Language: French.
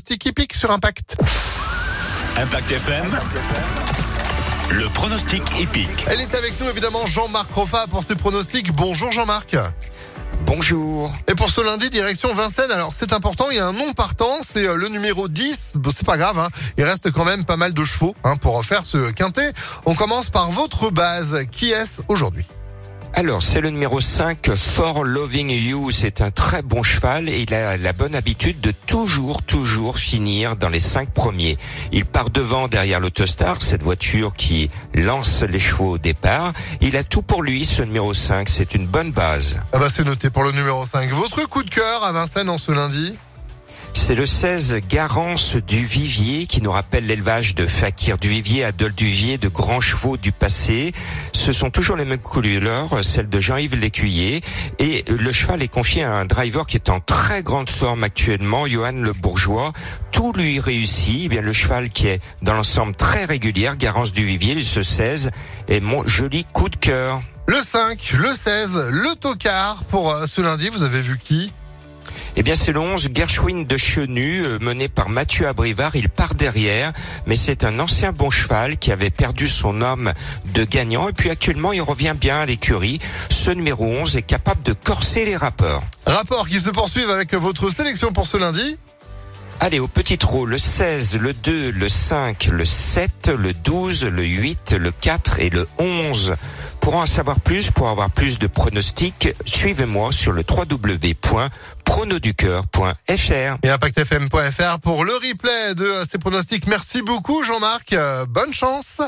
pronostic hippique sur Impact. Impact FM. Le pronostic épique. Elle est avec nous évidemment Jean-Marc Roffa pour ses pronostics. Bonjour Jean-Marc. Bonjour. Et pour ce lundi, direction Vincennes. Alors c'est important, il y a un nom partant, c'est euh, le numéro 10. Bon, c'est pas grave, hein. il reste quand même pas mal de chevaux hein, pour faire ce quintet. On commence par votre base. Qui est-ce aujourd'hui? Alors, c'est le numéro 5, For Loving You. C'est un très bon cheval et il a la bonne habitude de toujours, toujours finir dans les cinq premiers. Il part devant derrière l'Autostar, cette voiture qui lance les chevaux au départ. Il a tout pour lui, ce numéro 5. C'est une bonne base. Ah bah c'est noté pour le numéro 5. Votre coup de cœur à Vincennes en ce lundi? C'est le 16 Garance du Vivier qui nous rappelle l'élevage de Fakir du Vivier, Adol du Vivier, de grands chevaux du passé. Ce sont toujours les mêmes couleurs, celles de Jean-Yves Lécuyer. Et le cheval est confié à un driver qui est en très grande forme actuellement, Johan Le Bourgeois. Tout lui réussit. Eh bien, le cheval qui est dans l'ensemble très régulière, Garance du Vivier, ce 16, est mon joli coup de cœur. Le 5, le 16, le tocard. Pour euh, ce lundi, vous avez vu qui? Eh bien, c'est le 11 Gershwin de Chenu, euh, mené par Mathieu Abrivard. Il part derrière, mais c'est un ancien bon cheval qui avait perdu son homme de gagnant. Et puis actuellement, il revient bien à l'écurie. Ce numéro 11 est capable de corser les rapports. Rapport qui se poursuivent avec votre sélection pour ce lundi Allez, au petit trot, le 16, le 2, le 5, le 7, le 12, le 8, le 4 et le 11. Pour en savoir plus, pour avoir plus de pronostics, suivez-moi sur le www.pronoducœur.fr. et impactfm.fr pour le replay de euh, ces pronostics. Merci beaucoup Jean-Marc. Euh, Bonne chance.